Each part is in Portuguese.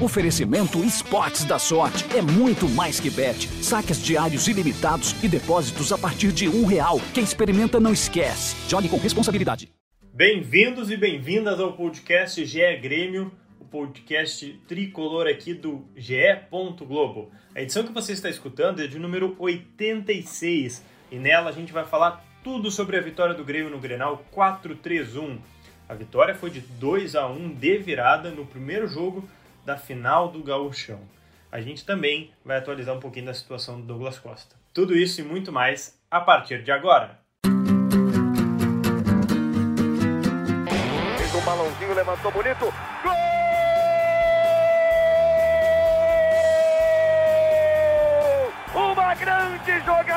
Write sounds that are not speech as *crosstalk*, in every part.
Oferecimento Esportes da Sorte. É muito mais que bet. Saques diários ilimitados e depósitos a partir de um real. Quem experimenta não esquece. Jogue com responsabilidade. Bem-vindos e bem-vindas ao podcast GE Grêmio, o podcast tricolor aqui do GE. Globo. A edição que você está escutando é de número 86 e nela a gente vai falar tudo sobre a vitória do Grêmio no Grenal 4-3-1. A vitória foi de 2 a 1 de virada no primeiro jogo da final do Gauchão. A gente também vai atualizar um pouquinho da situação do Douglas Costa. Tudo isso e muito mais a partir de agora. Um balãozinho, levantou bonito.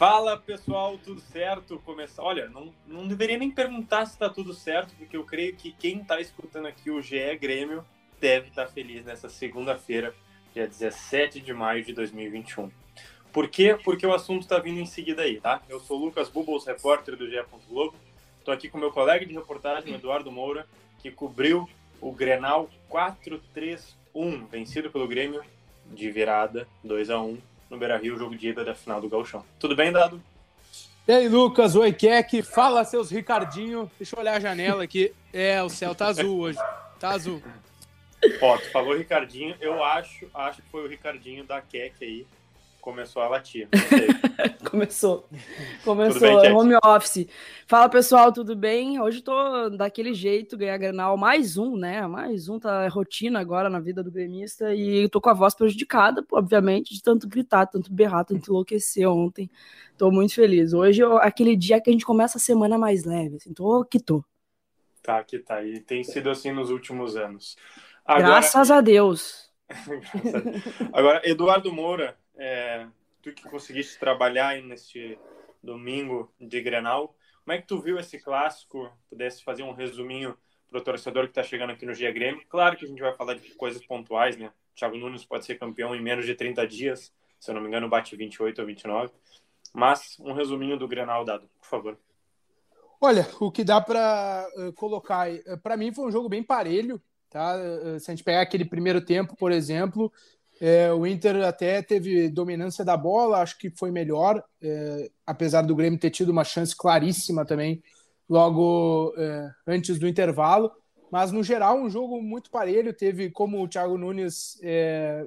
Fala pessoal, tudo certo? Começar. Olha, não, não deveria nem perguntar se está tudo certo, porque eu creio que quem está escutando aqui o GE Grêmio deve estar tá feliz nessa segunda-feira, dia 17 de maio de 2021. Por quê? Porque o assunto está vindo em seguida aí, tá? Eu sou o Lucas Bubbles, repórter do GE. Globo. Estou aqui com meu colega de reportagem, Eduardo Moura, que cobriu o Grenal 4-3-1, vencido pelo Grêmio de virada 2 a 1 no Beira-Rio, jogo de ida da final do Gauchão. Tudo bem, Dado? E aí, Lucas, oi, Keck, fala seus Ricardinho. Deixa eu olhar a janela aqui. É, o céu tá azul hoje. Tá azul. Ó, tu falou Ricardinho, eu acho, acho que foi o Ricardinho da Keck aí começou a latir. *laughs* Começou. *laughs* Começou, bem, home office. Fala pessoal, tudo bem? Hoje tô daquele jeito, ganhar granal, mais um, né? Mais um, tá é rotina agora na vida do gremista e tô com a voz prejudicada, obviamente, de tanto gritar, tanto berrar, tanto enlouquecer ontem. Tô muito feliz. Hoje é aquele dia que a gente começa a semana mais leve, assim, tô que tô. Tá, que tá. E tem sido assim nos últimos anos. Agora... Graças a Deus. *laughs* Agora, Eduardo Moura, é, tu que conseguiste trabalhar aí neste domingo de Grenal, como é que tu viu esse clássico? Pudesse fazer um resuminho para o torcedor que está chegando aqui no Dia Grêmio. Claro que a gente vai falar de coisas pontuais, né? Thiago Nunes pode ser campeão em menos de 30 dias, se eu não me engano, bate 28 ou 29. Mas um resuminho do Grenal dado, por favor. Olha, o que dá para uh, eh, colocar, uh, para mim foi um jogo bem parelho, tá? Uh, se a gente pegar aquele primeiro tempo, por exemplo, é, o Inter até teve dominância da bola, acho que foi melhor, é, apesar do Grêmio ter tido uma chance claríssima também logo é, antes do intervalo. Mas no geral, um jogo muito parelho. Teve, como o Thiago Nunes é,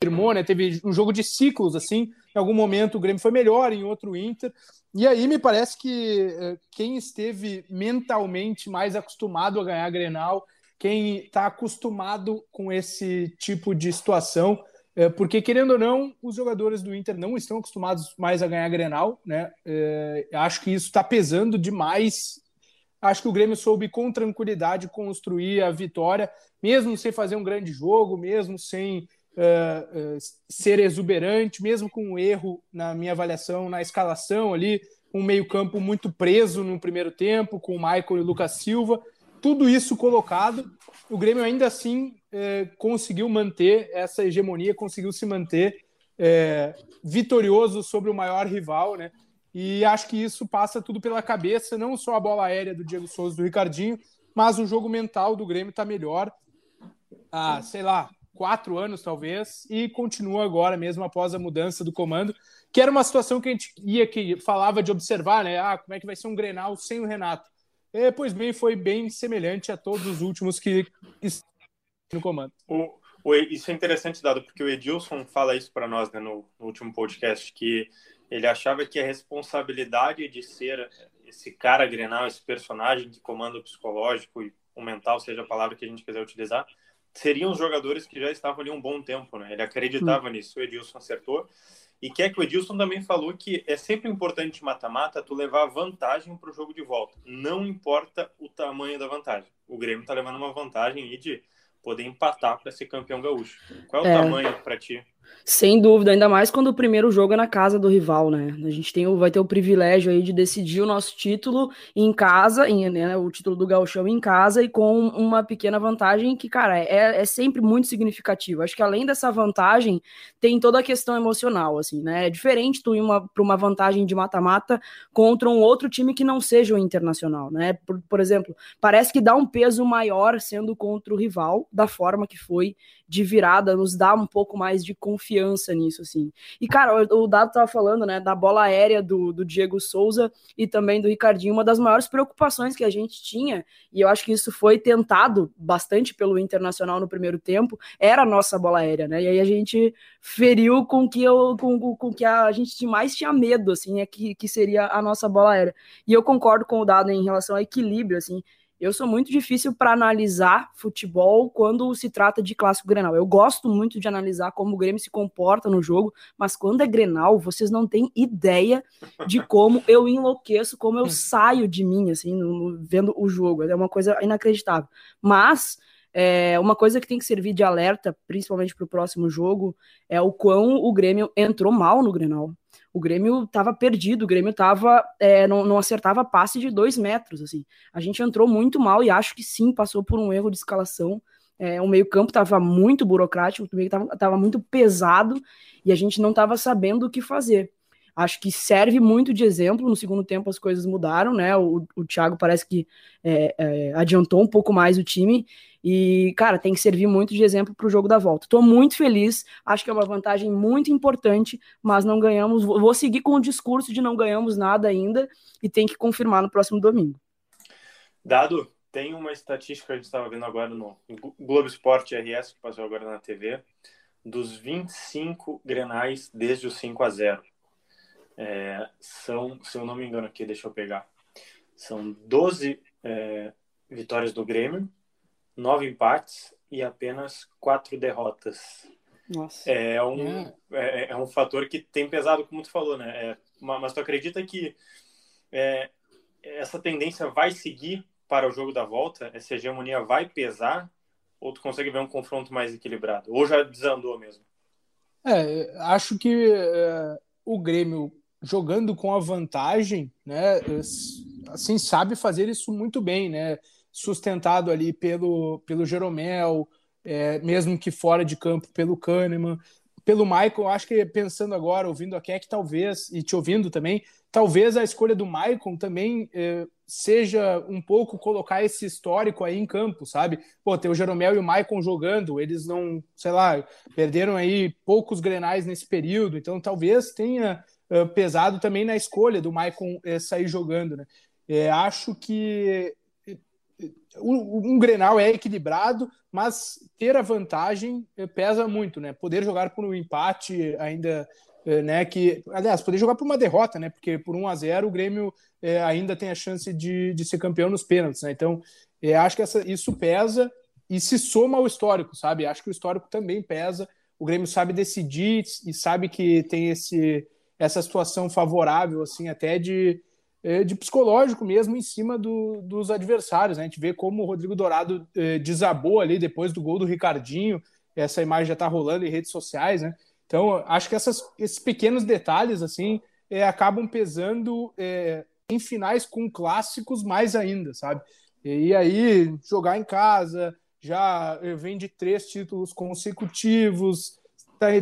afirmou, né, teve um jogo de ciclos. assim. Em algum momento o Grêmio foi melhor, em outro o Inter. E aí me parece que é, quem esteve mentalmente mais acostumado a ganhar a Grenal quem está acostumado com esse tipo de situação, é, porque querendo ou não, os jogadores do Inter não estão acostumados mais a ganhar Grenal, né? É, acho que isso está pesando demais. Acho que o Grêmio soube com tranquilidade construir a vitória, mesmo sem fazer um grande jogo, mesmo sem é, é ser exuberante, mesmo com um erro na minha avaliação na escalação ali, um meio-campo muito preso no primeiro tempo, com o Michael e o Lucas Silva tudo isso colocado, o Grêmio ainda assim é, conseguiu manter essa hegemonia, conseguiu se manter é, vitorioso sobre o maior rival, né? E acho que isso passa tudo pela cabeça, não só a bola aérea do Diego Souza do Ricardinho, mas o jogo mental do Grêmio está melhor há, sei lá, quatro anos talvez, e continua agora mesmo após a mudança do comando, que era uma situação que a gente ia que falava de observar, né? Ah, como é que vai ser um Grenal sem o Renato? É, pois bem, foi bem semelhante a todos os últimos que estão no comando. O, o, isso é interessante, Dado, porque o Edilson fala isso para nós né, no, no, último podcast, que ele achava que a responsabilidade de ser esse cara grenal, esse personagem de comando psicológico e o mental, seja a palavra que a gente quiser utilizar, seriam os jogadores que já estavam ali um bom tempo, né? Ele acreditava hum. nisso, o Edilson acertou. E quer que o Edilson também falou que é sempre importante mata-mata tu levar vantagem para o jogo de volta. Não importa o tamanho da vantagem. O Grêmio está levando uma vantagem aí de poder empatar para ser campeão gaúcho. Qual é o é. tamanho para ti Sem dúvida, ainda mais quando o primeiro jogo é na casa do rival, né? A gente tem, vai ter o privilégio aí de decidir o nosso título em casa, em, né, o título do Gauchão em casa e com uma pequena vantagem que, cara, é, é sempre muito significativo. Acho que além dessa vantagem, tem toda a questão emocional, assim, né? É diferente tu ir para uma vantagem de mata-mata contra um outro time que não seja o internacional, né? Por, por exemplo, parece que dá um peso maior sendo contra o rival, da forma que foi de virada, nos dá um pouco mais de confiança nisso, assim. E, cara, o, o Dado tava falando, né, da bola aérea do, do Diego Souza e também do Ricardinho, uma das maiores preocupações que a gente tinha, e eu acho que isso foi tentado bastante pelo Internacional no primeiro tempo, era a nossa bola aérea, né, e aí a gente feriu com que eu, com, com que a gente mais tinha medo, assim, é que, que seria a nossa bola aérea. E eu concordo com o Dado em relação ao equilíbrio, assim, eu sou muito difícil para analisar futebol quando se trata de clássico Grenal. Eu gosto muito de analisar como o Grêmio se comporta no jogo, mas quando é Grenal, vocês não têm ideia de como eu enlouqueço, como eu *laughs* saio de mim, assim, no, vendo o jogo. É uma coisa inacreditável. Mas é, uma coisa que tem que servir de alerta, principalmente para o próximo jogo, é o quão o Grêmio entrou mal no Grenal o Grêmio estava perdido, o Grêmio tava, é, não, não acertava passe de dois metros, assim. A gente entrou muito mal e acho que sim, passou por um erro de escalação. É, o meio-campo estava muito burocrático, o meio estava muito pesado e a gente não estava sabendo o que fazer. Acho que serve muito de exemplo. No segundo tempo as coisas mudaram, né? O, o Thiago parece que é, é, adiantou um pouco mais o time e, cara, tem que servir muito de exemplo para o jogo da volta. Estou muito feliz, acho que é uma vantagem muito importante, mas não ganhamos. Vou seguir com o discurso de não ganhamos nada ainda e tem que confirmar no próximo domingo. Dado, tem uma estatística que a gente estava vendo agora no Globo Esporte RS, que passou agora na TV, dos 25 grenais desde o 5 a 0. É, são, se eu não me engano aqui, deixa eu pegar, são 12 é, vitórias do Grêmio, nove empates e apenas quatro derrotas. Nossa. É um, é. é, é um fator que tem pesado, como tu falou, né? É, mas tu acredita que é, essa tendência vai seguir para o jogo da volta? Essa hegemonia vai pesar? Ou tu consegue ver um confronto mais equilibrado? Ou já desandou mesmo? É, acho que é, o Grêmio jogando com a vantagem, né, assim sabe fazer isso muito bem, né? sustentado ali pelo, pelo Jeromel, é, mesmo que fora de campo pelo Kahneman, pelo Michael, acho que pensando agora, ouvindo a Keck, talvez, e te ouvindo também, talvez a escolha do Michael também é, seja um pouco colocar esse histórico aí em campo, sabe? Pô, ter o Jeromel e o Michael jogando, eles não, sei lá, perderam aí poucos grenais nesse período, então talvez tenha pesado também na escolha do uh, sair jogando, né? É, acho que um, um Grenal é equilibrado, mas ter a vantagem pesa muito, né? Poder jogar por um empate ainda, né? Que, aliás, poder jogar por uma derrota, né? Porque por 1 a 0 o Grêmio é, ainda tem a chance de, de ser campeão nos pênaltis, né? Então, é, acho que essa, isso pesa e se soma ao histórico, sabe? Acho que o histórico também pesa. O Grêmio sabe decidir e sabe que tem esse, essa situação favorável, assim, até de é, de psicológico mesmo em cima do, dos adversários. Né? A gente vê como o Rodrigo Dourado é, desabou ali depois do gol do Ricardinho. Essa imagem já está rolando em redes sociais, né? Então, acho que essas, esses pequenos detalhes assim é, acabam pesando é, em finais com clássicos mais ainda, sabe? E aí, jogar em casa, já é, vem de três títulos consecutivos,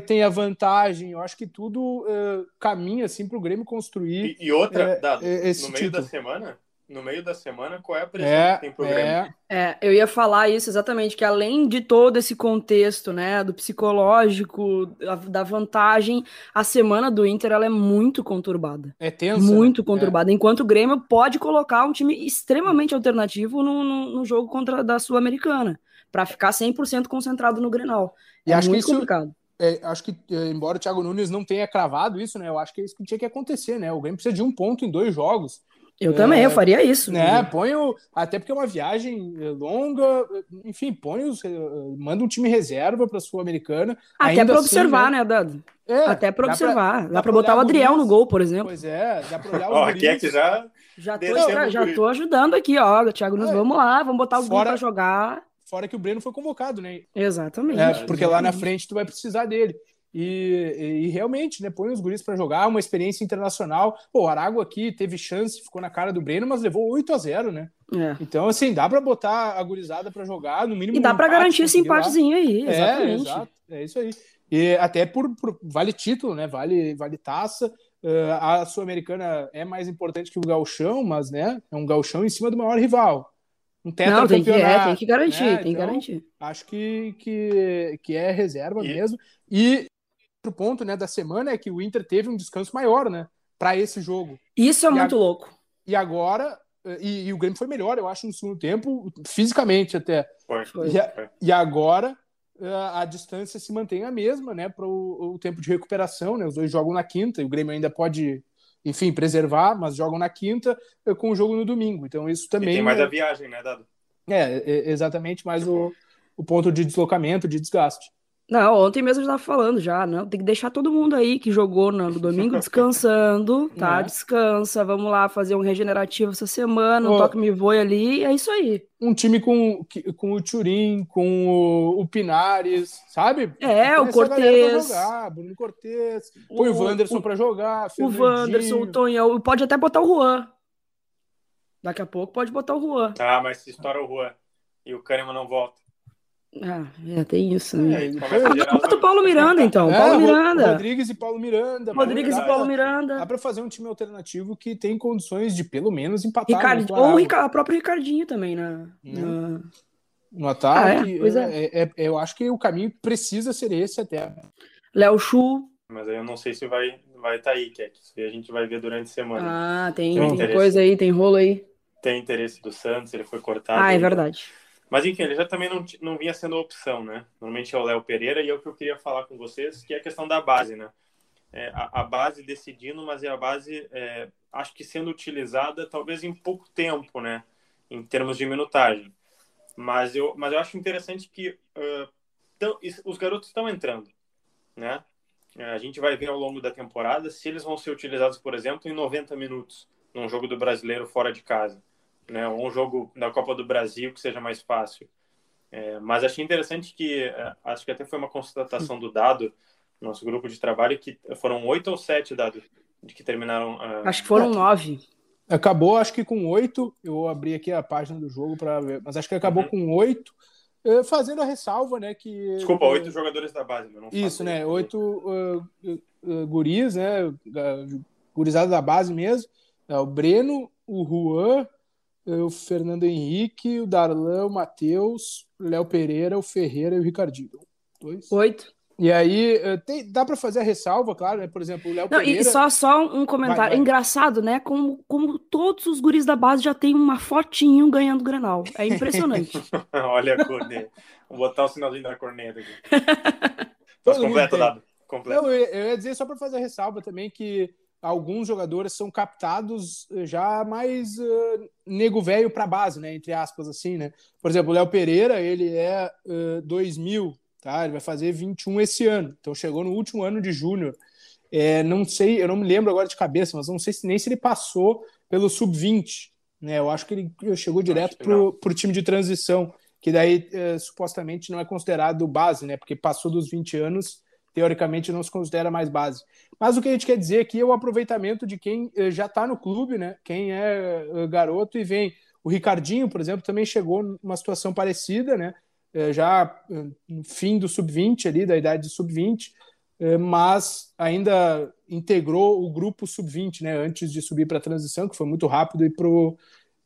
tem a vantagem. Eu acho que tudo uh, caminha assim para o Grêmio construir. E, e outra, é, Dado, esse no meio título. da semana, no meio da semana, qual é a pressão é, que tem pro Grêmio? É. é, eu ia falar isso exatamente, que além de todo esse contexto, né, do psicológico, da, da vantagem, a semana do Inter ela é muito conturbada. É tenso. Muito né? conturbada. É. Enquanto o Grêmio pode colocar um time extremamente alternativo no, no, no jogo contra da Sul-Americana, para ficar 100% concentrado no Grenal. E é acho muito que isso, complicado é, acho que, é, embora o Thiago Nunes não tenha cravado isso, né? Eu acho que é isso que tinha que acontecer, né? O Grêmio precisa de um ponto em dois jogos. Eu é, também, eu faria isso. Né? Põe o, até porque é uma viagem é, longa, enfim, põe os, é, manda um time reserva para a Sul-Americana. Até para observar, assim, né, Dado? É, até para observar. Dá, dá para botar o Adriel no gol, por exemplo. Pois é, dá para olhar o Ó, aqui é que já. Já tô, já, já tô ajudando aqui, ó. Thiago Nunes, é. vamos lá, vamos botar o gol para jogar. Fora que o Breno foi convocado, né? Exatamente. É, porque lá na frente tu vai precisar dele. E, e, e, realmente, né, põe os guris para jogar, uma experiência internacional. Pô, o Arago aqui teve chance, ficou na cara do Breno, mas levou 8 a 0 né? É. Então, assim, dá para botar a gurizada para jogar, no mínimo. E dá um para garantir esse empatezinho aí, é, exatamente. É, exato, é isso aí. E até por, por, vale título, né? Vale, vale taça. Uh, a Sul-Americana é mais importante que o Galchão, mas né, é um Galchão em cima do maior rival. Um Não, tem que, é, tem que garantir, né? tem que então, garantir. Acho que, que, que é reserva e... mesmo. E outro ponto né, da semana é que o Inter teve um descanso maior, né? Para esse jogo. Isso é e muito a... louco. E agora. E, e, o Grêmio foi melhor, eu acho, no segundo tempo, fisicamente até. Foi. foi. E, a, e agora a, a, distância se mantém a mesma, né? Para o, o, tempo de recuperação, né? Os dois jogam na quinta, e o Grêmio ainda pode, enfim, preservar, mas jogam na quinta eh, com o jogo no domingo. Então isso também. E tem mais é... a viagem, né, Dado? É, é exatamente mais o, o ponto de deslocamento, de desgaste. Não, ontem mesmo eu já estava falando já, não, tem que deixar todo mundo aí que jogou no domingo descansando, *laughs* tá? É. Descansa, vamos lá fazer um regenerativo essa semana, um oh, toque me voe ali, é isso aí. Um time com, com o Turim, com o, o Pinares, sabe? É, o Cortez. Jogar, Bruno Cortez, põe o, o Wanderson para jogar, O Wanderson, o Tonhão, pode até botar o Juan. Daqui a pouco pode botar o Juan. Ah, mas se estoura o Juan e o Kahneman não volta. Ah, é, tem isso, né? É, ah, bota o Paulo Miranda, então. É, Paulo Miranda. Rodrigues e Paulo Miranda. Rodrigues Paulo e Paulo Miranda. Dá pra fazer um time alternativo que tem condições de pelo menos empatar. Ricardo, ou o Ricardo, a própria Ricardinho também, né? Hum. No ataque. Ah, é? É, é? eu acho que o caminho precisa ser esse até. Léo Chu. Mas aí eu não sei se vai vai estar tá aí, que a gente vai ver durante a semana. Ah, tem, tem coisa aí, tem rolo aí. Tem interesse do Santos, ele foi cortado. Ah, é verdade. Mas enfim, ele já também não, não vinha sendo opção, né? Normalmente é o Léo Pereira e é o que eu queria falar com vocês, que é a questão da base, né? É, a, a, base decidindo, mas é a base, é, acho que sendo utilizada talvez em pouco tempo, né? Em termos de minutagem. Mas eu, mas eu acho interessante que uh, tão, os garotos estão entrando, né? É, a gente vai ver ao longo da temporada se eles vão ser utilizados, por exemplo, em 90 minutos, num jogo do brasileiro fora de casa né? Ou um jogo da Copa do Brasil que seja mais fácil. É, mas achei interessante que, é, acho que até foi uma constatação do dado, nosso grupo de trabalho, que foram oito ou sete dados de que terminaram. Uh... Acho que foram nove. Acabou, acho que com oito. Eu abri aqui a página do jogo para ver, mas acho que acabou uhum. com oito. É, fazendo a ressalva, né? Que, Desculpa, oito jogadores da base. Não isso, né? Oito uh, uh, guris, né? Gurizada da base mesmo. É, o Breno, o Juan, o Fernando Henrique, o Darlan, o Matheus, o Léo Pereira, o Ferreira e o Ricardinho. Dois. Oito. E aí, eh, tem, dá para fazer a ressalva, claro, né? Por exemplo, o Léo Pereira... E só, só um comentário. Vai, vai. Engraçado, né? Como, como todos os guris da base já tem uma fotinho ganhando Granal. É impressionante. *laughs* Olha a corneta. Vou botar o sinalzinho da corneta aqui. *laughs* Mas completo, dado. Completo. Não, eu, eu ia dizer só para fazer a ressalva também que alguns jogadores são captados eh, já mais uh, nego velho para base, né? Entre aspas, assim, né? Por exemplo, o Léo Pereira, ele é uh, 2000, tá? Ele vai fazer 21 esse ano, então chegou no último ano de júnior. É, não sei, eu não me lembro agora de cabeça, mas não sei se, nem se ele passou pelo sub-20, né? Eu acho que ele chegou direto pro, pro time de transição, que daí uh, supostamente não é considerado base, né? Porque passou dos 20 anos teoricamente não se considera mais base. Mas o que a gente quer dizer aqui é o aproveitamento de quem eh, já está no clube, né? Quem é eh, garoto e vem. O Ricardinho, por exemplo, também chegou numa situação parecida, né? Eh, já no fim do sub-20 ali, da idade de sub-20, mas ainda integrou o grupo sub-20, né? Antes de subir para a transição, que foi muito rápido e pro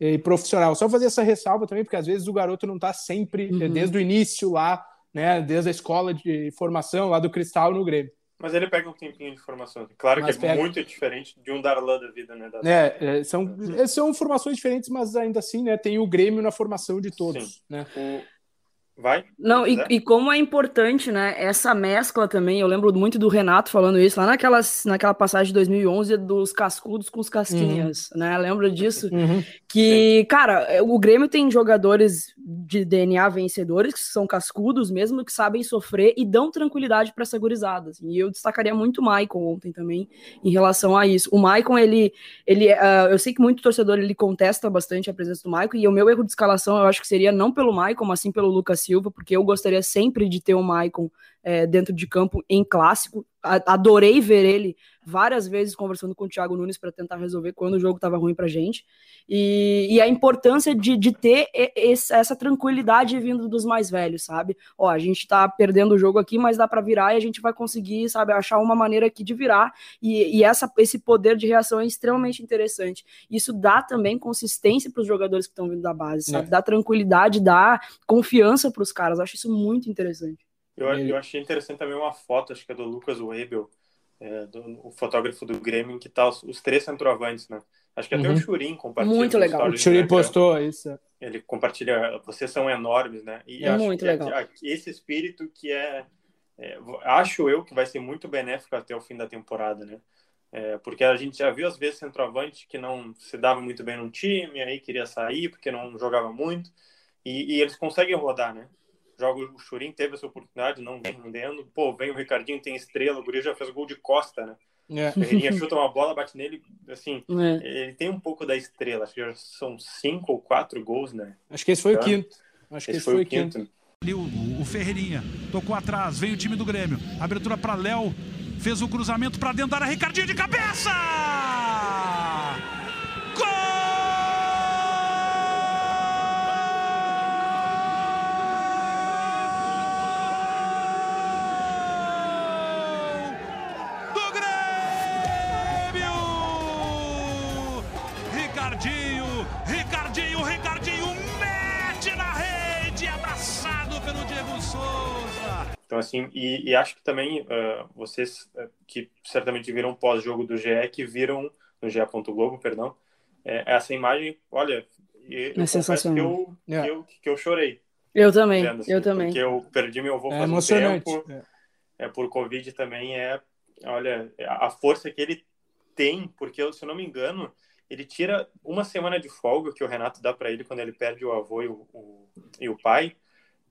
e profissional. Só fazer essa ressalva também, porque às vezes o garoto não está sempre, uhum. desde o início lá, né, desde a escola de formação lá do Cristal no Grêmio. Mas ele pega um tempinho de formação. Claro mas que é pega... muito diferente de um Darlan da vida, né? É, é, são, é, são formações diferentes, mas ainda assim, né, tem o Grêmio na formação de todos. Sim. Né? O, Vai? Não, e, e, como é importante, né, essa mescla também, eu lembro muito do Renato falando isso, lá naquelas, naquela passagem de 2011 dos cascudos com os casquinhas, uhum. né, lembra disso? Uhum. Que, Sim. cara, o Grêmio tem jogadores de DNA vencedores, que são cascudos mesmo, que sabem sofrer e dão tranquilidade para essa gurizada, assim, e eu destacaria muito o Maicon ontem também, em relação a isso. O Maicon, ele, ele uh, eu sei que muito torcedor, ele contesta bastante a presença do Maicon, e o meu erro de escalação, eu acho que seria não pelo Maicon, mas sim pelo Lucas Silva, porque eu gostaria sempre de ter o Maicon é, dentro de campo em clássico. Adorei ver ele várias vezes conversando com o Thiago Nunes para tentar resolver quando o jogo estava ruim para gente. E, e, a importância de, de ter esse, essa tranquilidade vindo dos mais velhos, sabe? Ó, a gente está perdendo o jogo aqui, mas dá para virar e a gente vai conseguir, sabe, achar uma maneira aqui de virar. E, e essa, esse poder de reação é extremamente interessante. Isso dá também consistência para os jogadores que estão vindo da base, sabe? É. Dá tranquilidade, dá confiança para os caras. Acho isso muito interessante. Eu, eu achei interessante também uma foto, acho que é do Lucas Webel, é, do, o fotógrafo do Grêmio, que tá os, os três centroavantes, né? Acho que até uhum. o Churin compartilha. Muito legal. O Churin postou isso. Ele compartilha, vocês são enormes, né? E é muito legal. esse espírito que é, é, acho eu que vai ser muito benéfico até o fim da temporada, né? É, porque a gente já viu às vezes centroavante que não se dava muito bem no time, aí queria sair porque não jogava muito, e, e eles conseguem rodar, né? Joga o Churin, teve essa oportunidade, não vem rendendo. Pô, vem o Ricardinho, tem estrela, o Guri já fez gol de costa, né? É. Ferreirinha chuta uma bola, bate nele, assim, *laughs* é. ele tem um pouco da estrela, acho que já são cinco ou quatro gols, né? Acho que esse foi então, o quinto. Acho que esse, esse foi, foi, o quinto. quinto. Ali o, o Ferreirinha tocou atrás, veio o time do Grêmio, abertura para Léo, fez o cruzamento para dentro da área, Ricardinho de cabeça! Assim, e, e acho que também uh, vocês uh, que certamente viram pós-jogo do GE, que viram no GE. Globo, perdão, é, essa imagem, olha, eu é sensacional. Que eu, yeah. que, eu, que eu chorei. Eu também, assim, eu também. Porque eu perdi meu avô é faz emocionante. um tempo. É. é. por Covid também é, olha, a força que ele tem, porque se eu não me engano, ele tira uma semana de folga que o Renato dá para ele quando ele perde o avô e o, o, e o pai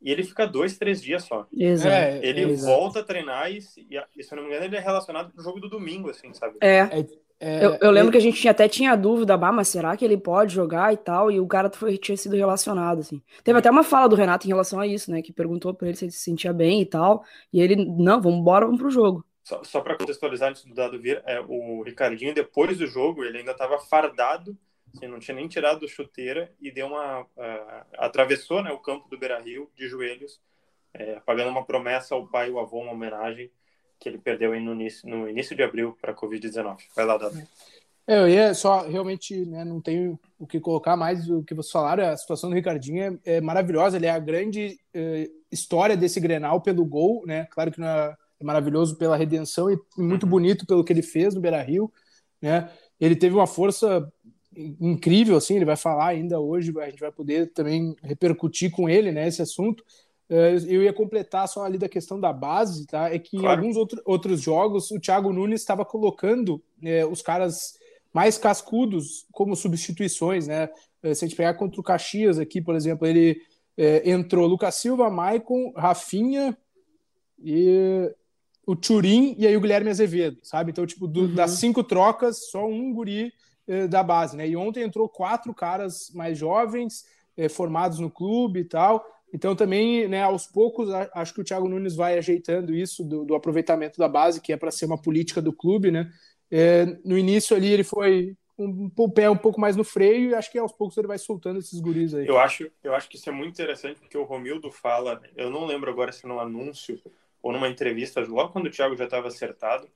e ele fica dois, três dias só. Exato. É, ele exato. volta a treinar e, e, se eu não me engano, ele é relacionado pro jogo do domingo, assim, sabe? É. é, é eu, eu, lembro é que a gente até tinha dúvida, bah, mas será que ele pode jogar e tal? E o cara foi, tinha sido relacionado, assim. Teve até uma fala do Renato em relação a isso, né? Que perguntou pra ele se ele se sentia bem e tal. E ele, não, vamos embora, vamos pro jogo. Só, só para contextualizar antes do dado vir, é, o Ricardinho, depois do jogo, ele ainda estava fardado Assim, não tinha nem tirado chuteira e deu uma. Uh, atravessou né, o campo do Beira Rio de joelhos, é, pagando uma promessa ao pai e ao avô, uma homenagem que ele perdeu no início, no início de abril para a Covid-19. Vai lá, Dado. É, eu ia só, realmente, né, não tenho o que colocar mais do que vocês falaram. A situação do Ricardinho é, é maravilhosa. Ele é a grande eh, história desse Grenal pelo gol, né? Claro que não é, é maravilhoso pela redenção e muito uhum. bonito pelo que ele fez no Beira Rio, né? Ele teve uma força incrível, assim, ele vai falar ainda hoje, a gente vai poder também repercutir com ele, né, esse assunto. Eh, eu ia completar só ali da questão da base, tá? É que claro. em alguns outro, outros jogos o Thiago Nunes estava colocando é, os caras mais cascudos como substituições, né? Eh, se a gente pegar contra o Caxias aqui, por exemplo, ele é, entrou Lucas Silva, Maicon, Rafinha e o Turim e aí o Guilherme Azevedo, sabe? Então, tipo, do, uhum. das cinco trocas, só um guri eh, da base, né? E ontem entrou quatro caras mais jovens, eh, formados no clube e tal. Então também, né, aos poucos, acho que o Thiago Nunes vai ajeitando isso do, do aproveitamento da base, que é para ser uma política do clube, né? É, no início ali ele foi um, um pé um pouco mais no freio e acho que aos poucos ele vai soltando esses guris aí. Eu acho, eu acho que isso é muito interessante porque o Romildo fala, eu não lembro agora se no anúncio ou numa entrevista, logo quando o Thiago já estava acertado,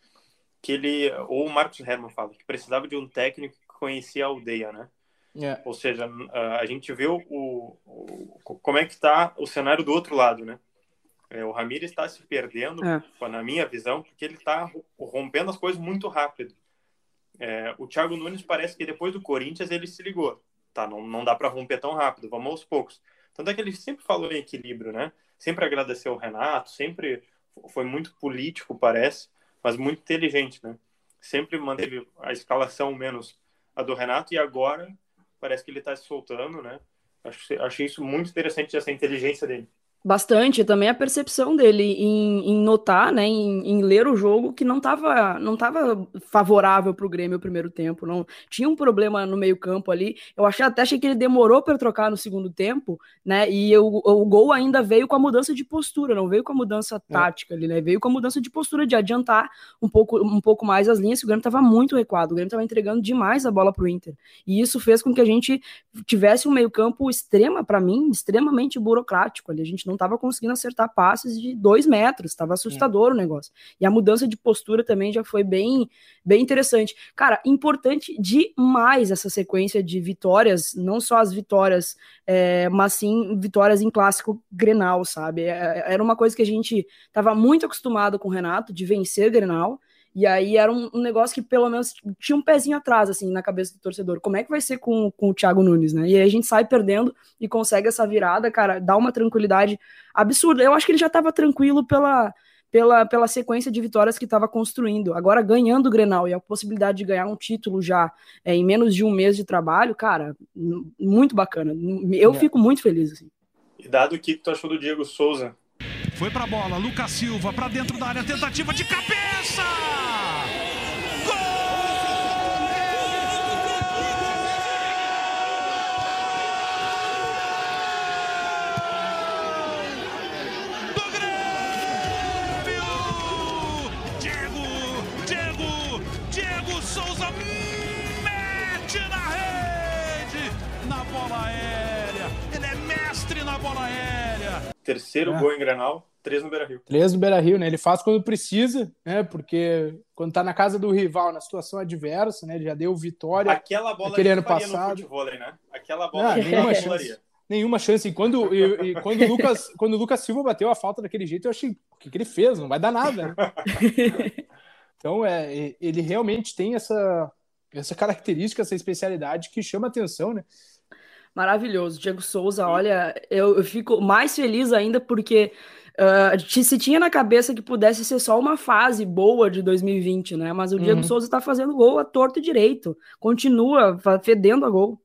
que ele, ou o Marcos Herman fala, que precisava de um técnico conhecia a aldeia, né? Yeah. É. Ou seja, a gente vê o, o, como é que está o cenário do outro lado, né? É, o Ramires está se perdendo, é. na minha visão, porque ele está rompendo as coisas muito rápido. É, o Thiago Nunes parece que depois do Corinthians ele se ligou. Tá, não, não dá para romper tão rápido, vamos aos poucos. Tanto é que ele sempre falou em equilíbrio, né? Sempre agradeceu o Renato, sempre foi muito político, parece, mas muito inteligente, né? Sempre manteve a escalação menos a do Renato, e agora parece que ele está se soltando, né? Acho, achei isso muito interessante, essa inteligência dele. Bastante, também a percepção dele em, em notar, né, em, em, ler o jogo que não estava não tava favorável para o Grêmio o primeiro tempo, não. Tinha um problema no meio campo ali, eu achei, até achei que ele demorou para trocar no segundo tempo, né, e o, o gol ainda veio com a mudança de postura, não veio com a mudança é. tática ali, né, veio com a mudança de postura, de adiantar um pouco, um pouco mais as linhas, o Grêmio estava muito recuado, o Grêmio estava entregando demais a bola para o Inter, e isso fez com que a gente tivesse um meio campo extrema, para mim, extremamente burocrático ali, a gente não não estava conseguindo acertar passes de dois metros, estava assustador é. o negócio. E a mudança de postura também já foi bem, bem interessante. Cara, importante demais essa sequência de vitórias, não só as vitórias, é, mas sim vitórias em clássico Grenal, sabe? É, é, era uma coisa que a gente estava muito acostumado com o Renato, de vencer Grenal, e aí era um, um, negócio que pelo menos tinha um pezinho atrás, assim, na cabeça do torcedor. Como é que vai ser com, com o Thiago Nunes, né? E aí a gente sai perdendo e consegue essa virada, cara, dá uma tranquilidade absurda. Eu acho que ele já estava tranquilo pela, pela, pela sequência de vitórias que estava construindo. Agora, ganhando o Grenal e a possibilidade de ganhar um título já é, em menos de um mês de trabalho, cara, muito bacana. Eu é. fico muito feliz, assim. E dado o que tu achou do Diego Souza foi pra bola, Lucas Silva pra dentro da área, tentativa de cabeça! Souza mete na rede, na bola aérea. Ele é mestre na bola aérea. Terceiro é. gol em Granal, três no Beira-Rio. Três no Beira-Rio, né? Ele faz quando precisa, né? Porque quando tá na casa do rival, na situação adversa, né? Ele já deu vitória. Aquela bola aquele ano passado. no futebol, né? Aquela bola ah, nenhuma chance. Nenhuma chance. E quando, e, e quando, o Lucas, *laughs* quando o Lucas Silva bateu a falta daquele jeito, eu achei, o que, que ele fez? Não vai dar nada. Né? *laughs* então, é, ele realmente tem essa, essa característica, essa especialidade que chama atenção, né? Maravilhoso. Diego Souza, olha, eu, eu fico mais feliz ainda porque uh, se tinha na cabeça que pudesse ser só uma fase boa de 2020, né? Mas o Diego uhum. Souza está fazendo gol a torto e direito. Continua fedendo a gol.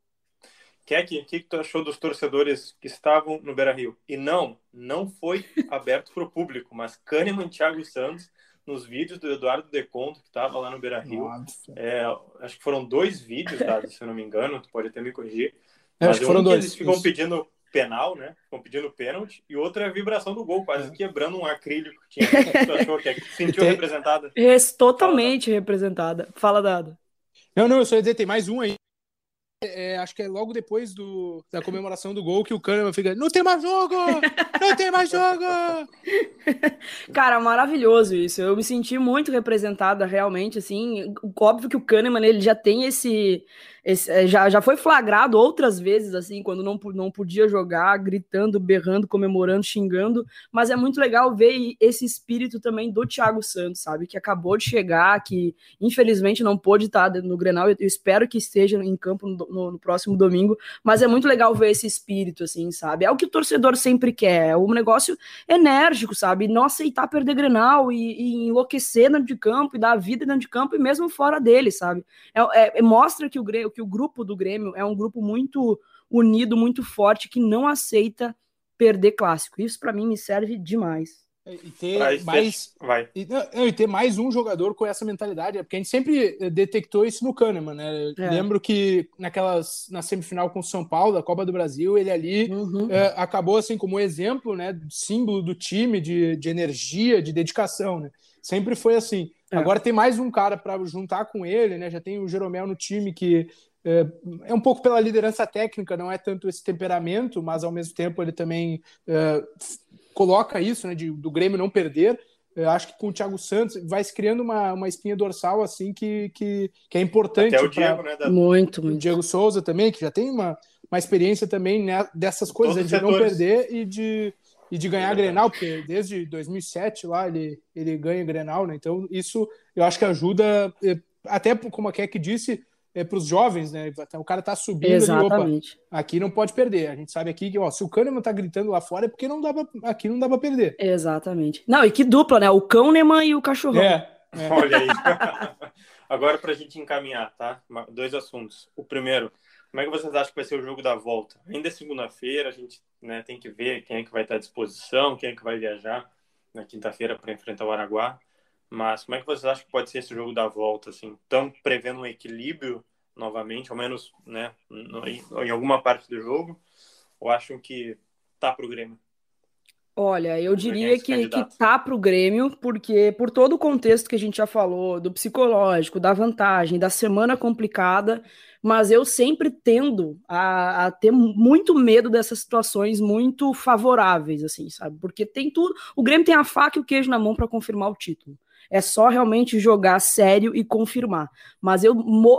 Keck, o que, que tu achou dos torcedores que estavam no Beira Rio? E não, não foi *laughs* aberto para o público, mas Kahneman e Thiago Santos, nos vídeos do Eduardo Deconto, que estava lá no Beira Rio, é, acho que foram dois vídeos, tá, se eu não me engano, tu pode até me corrigir é, acho que foram um dois. eles ficam isso. pedindo penal, né? Ficam pedindo pênalti. E outra é a vibração do gol, quase é. quebrando um acrílico que tinha. Tu achou que é *laughs* sentiu tem... representada? É totalmente Fala, representada. Fala, Dado. Não, não, eu só ia dizer, tem mais um aí. É, acho que é logo depois do, da comemoração do gol que o Kahneman fica: Não tem mais jogo! Não tem mais jogo! *laughs* Cara, maravilhoso isso. Eu me senti muito representada, realmente, assim. Óbvio que o Kahneman, ele já tem esse esse, é, já, já foi flagrado outras vezes, assim, quando não, não podia jogar, gritando, berrando, comemorando, xingando, mas é muito legal ver esse espírito também do Thiago Santos, sabe, que acabou de chegar, que infelizmente não pôde estar no Grenal, eu, espero que esteja em campo no, no, próximo domingo, mas é muito legal ver esse espírito, assim, sabe, é o que o torcedor sempre quer, é um negócio enérgico, sabe, não aceitar perder Grenal e, e enlouquecer dentro de campo, e dar a vida dentro de campo, e mesmo fora dele, sabe, é, é mostra que o Grêmio que o grupo do Grêmio é um grupo muito unido, muito forte, que não aceita perder clássico. Isso para mim me serve demais. E ter, mais, vai. E, não, e, ter mais um jogador com essa mentalidade, porque a gente sempre eh, detectou isso no Kahneman, né? É. Lembro que naquelas na semifinal com o São Paulo, da Copa do Brasil, ele ali uhum. é, acabou assim como exemplo, né? Símbolo do time, de, de energia, de dedicação, né? Sempre foi assim. É. Agora tem mais um cara para juntar com ele, né? Já tem o Jeromel no time que é, é, um pouco pela liderança técnica, não é tanto esse temperamento, mas ao mesmo tempo ele também é, coloca isso, né, de, do Grêmio não perder. Eu acho que com o Thiago Santos vai se criando uma, uma espinha dorsal assim que, que, que é importante. Até o Diego, pra... né? Da... Muito, muito. O Diego Souza também, que já tem uma, uma experiência também né, dessas coisas, de setores. não perder e de, e de ganhar é Grenal, porque desde 2007 lá ele, ele ganha Grenal, né? Então isso eu acho que ajuda, é, até como a Keck disse, é, para os jovens, né? O cara tá subindo Exatamente. Ali, opa, aqui não pode perder. A gente sabe aqui que ó, se o Kahneman tá gritando lá fora é porque não dá pra, aqui não dá para perder. Exatamente. Não, e que dupla, né? O Kahneman e o cachorrão. É. é. *laughs* Olha aí. *laughs* Agora para a gente encaminhar, tá? Dois assuntos. O primeiro, Como é que vocês acham que vai ser o jogo da volta? Ainda é segunda-feira, a gente né, tem que ver quem é que vai estar à disposição, quem é que vai viajar na quinta-feira para enfrentar o Araguá. Mas como é que vocês acham que pode ser esse jogo da volta? Assim, estão prevendo um equilíbrio novamente, ao menos né, em alguma parte do jogo? Ou acham que tá para o Grêmio? Olha, eu diria que, que tá para o Grêmio, porque por todo o contexto que a gente já falou, do psicológico, da vantagem, da semana complicada, mas eu sempre tendo a, a, ter muito medo dessas situações muito favoráveis, assim, sabe? Porque tem tudo. O Grêmio tem a faca e o queijo na mão para confirmar o título. É só realmente jogar sério e confirmar. Mas eu,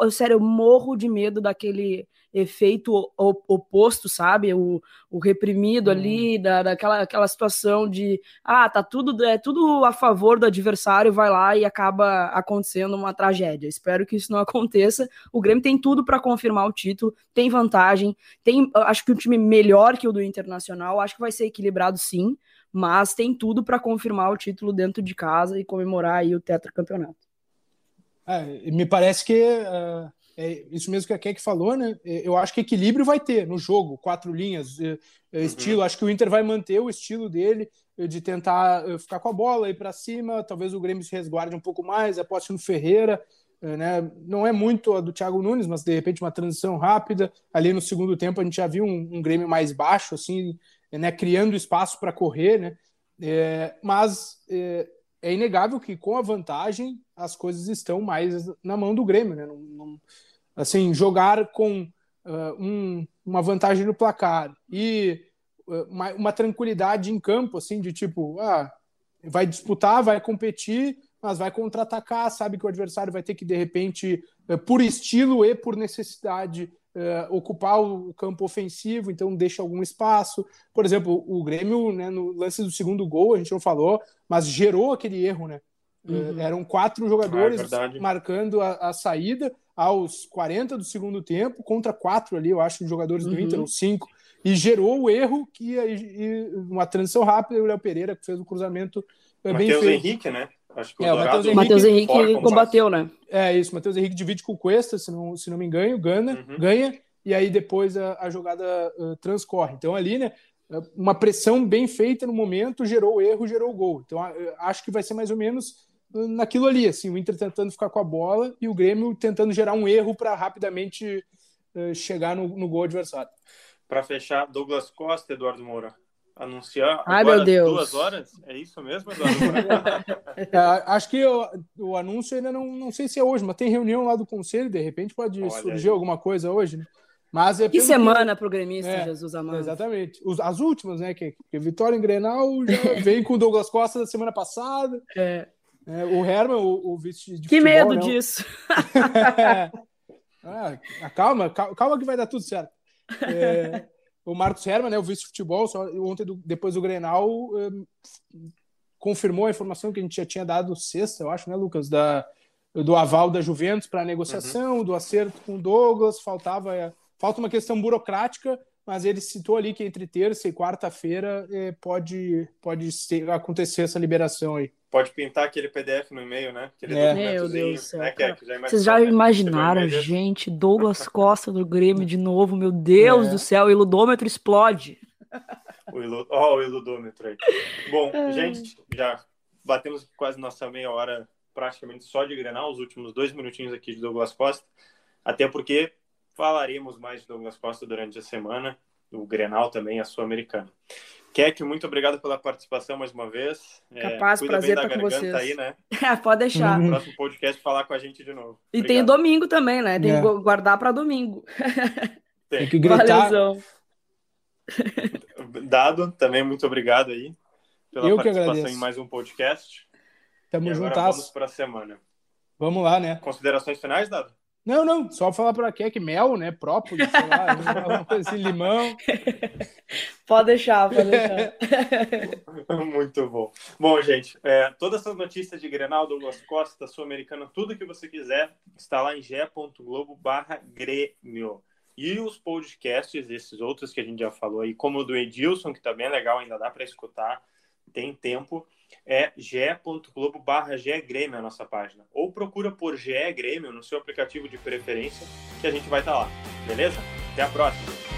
sério, eu morro de medo daquele efeito oposto, sabe? O, o reprimido hum. ali, da, daquela aquela situação de ah, tá tudo, é tudo a favor do adversário, vai lá e acaba acontecendo uma tragédia. Espero que isso não *laughs* aconteça. O Grêmio tem tudo para confirmar o título, tem vantagem, tem acho que um time melhor que o do Internacional, acho que vai ser equilibrado sim, mas tem tudo para confirmar o título dentro de casa e comemorar aí o tetracampeonato. É, me parece que uh, é isso mesmo que a Keck falou, né? É, eu acho que equilíbrio vai ter no jogo, quatro linhas, é, uhum. estilo. Acho que o Inter vai manter o estilo dele de tentar ficar com a bola, ir para cima. Talvez o Grêmio se resguarde um pouco mais, aposte no Ferreira. Né? Não é muito a do Thiago Nunes, mas de repente uma transição rápida. Ali no segundo tempo a gente já viu um, um Grêmio mais baixo, assim, né? criando espaço para correr, né? É, mas é, é, inegável que com a vantagem as coisas estão mais na mão do Grêmio, né? Não, não, assim, jogar com uh, um, uma vantagem no placar e uma, uma, tranquilidade em campo, assim, de tipo, ah, vai disputar, vai competir, mas vai contra-atacar, sabe que o adversário vai ter que, de repente, uh, por estilo e por necessidade, ocupar o campo ofensivo, então deixa algum espaço. Por exemplo, o Grêmio, né, no lance do segundo gol, a gente não falou, mas gerou aquele erro, né? Uhum. Eram quatro jogadores ah, é marcando a, a, saída aos 40 do segundo tempo, contra quatro ali, eu acho, jogadores do uhum. Inter, ou cinco, e gerou o erro que e, uma transição rápida e o Léo Pereira que fez o cruzamento é, bem Mateus feito. Henrique, né? Acho que é, o Matheus Henrique, Henrique combateu, né? É isso, Matheus Henrique divide com o Cuesta, se não, se não me engano, ganha, uhum. ganha e aí depois a, a jogada uh, transcorre. Então ali, né, uma pressão bem feita no momento gerou o erro, gerou o gol. Então acho que vai ser mais ou menos naquilo ali, assim, o Inter tentando ficar com a bola e o Grêmio tentando gerar um erro para rapidamente uh, chegar no, no gol adversário. Para fechar, Douglas Costa, Eduardo Moura. Anunciar Ai, agora, meu Deus. duas horas? É isso mesmo, Eduardo *laughs* é, acho que o, o, anúncio ainda não, não sei se é hoje, mas tem reunião lá do conselho, de repente pode Olha surgir aí. alguma coisa hoje, né? Mas é que semana que... pro gremista, é, Jesus amado. Exatamente. Os, as últimas, né? Que, que Vitória em Grenal já *laughs* vem com o Douglas Costa da semana passada. É. É, o Herman, o, o vice de Que futebol, medo né? disso. *laughs* ah, calma, calma que vai dar tudo certo. É, o Marcos Herman, né, o vice de futebol, só, ontem, do, depois do Grenal, um, confirmou a informação que a gente já tinha dado sexta, eu acho, né, Lucas, da, do aval da Juventus para a negociação, uhum. do acerto com o Douglas, faltava falta uma questão burocrática, mas ele citou ali que entre terça e quarta-feira eh, pode, pode ser, acontecer essa liberação aí pode pintar aquele PDF no e-mail, né? Aquele é. Meu Deus do céu. Né? Que é, que já Vocês já imaginaram, gente, Douglas *laughs* Costa do Grêmio de novo, meu Deus é. do céu, o iludômetro explode. O, ilu... oh, o iludômetro aí. Bom, *laughs* é. gente, já batemos quase nossa meia hora praticamente só de Grenal, os últimos dois minutinhos aqui de Douglas Costa, até porque falaremos mais de Douglas Costa durante a semana, o Grenal também, a Sul-Americana. Keck, muito obrigado pela participação mais uma vez. É, Capaz, é, prazer estar com vocês. Aí, né? *laughs* É, pode deixar. No próximo podcast falar com a gente de novo. E tem domingo também, né? Tem é. que guardar para domingo. *laughs* Tem. tem. que gritar. Valeuzão. *laughs* Dado, também muito obrigado aí pela Eu participação em mais um podcast. Tamo juntas. Vamos para a semana. Vamos lá, né? Considerações finais, Dado? Não, não, só falar para que mel, né? Própolis, sei lá, *laughs* uma coisa assim, limão. *laughs* Pode deixar, pode *laughs* deixar. Muito bom. Bom, gente, é, todas essas notícias de Grenal, Douglas Costa, Sul-Americana, tudo que você quiser, está lá em ge.globo barra Grêmio. E os podcasts, esses outros que a gente já falou aí, como o do Edilson, que tá bem legal, ainda dá para escutar, tem tempo é ge.globo barra Grêmio a nossa página. Ou procura por GE Grêmio no seu aplicativo de preferência que a gente vai estar tá lá. Beleza? Até a próxima.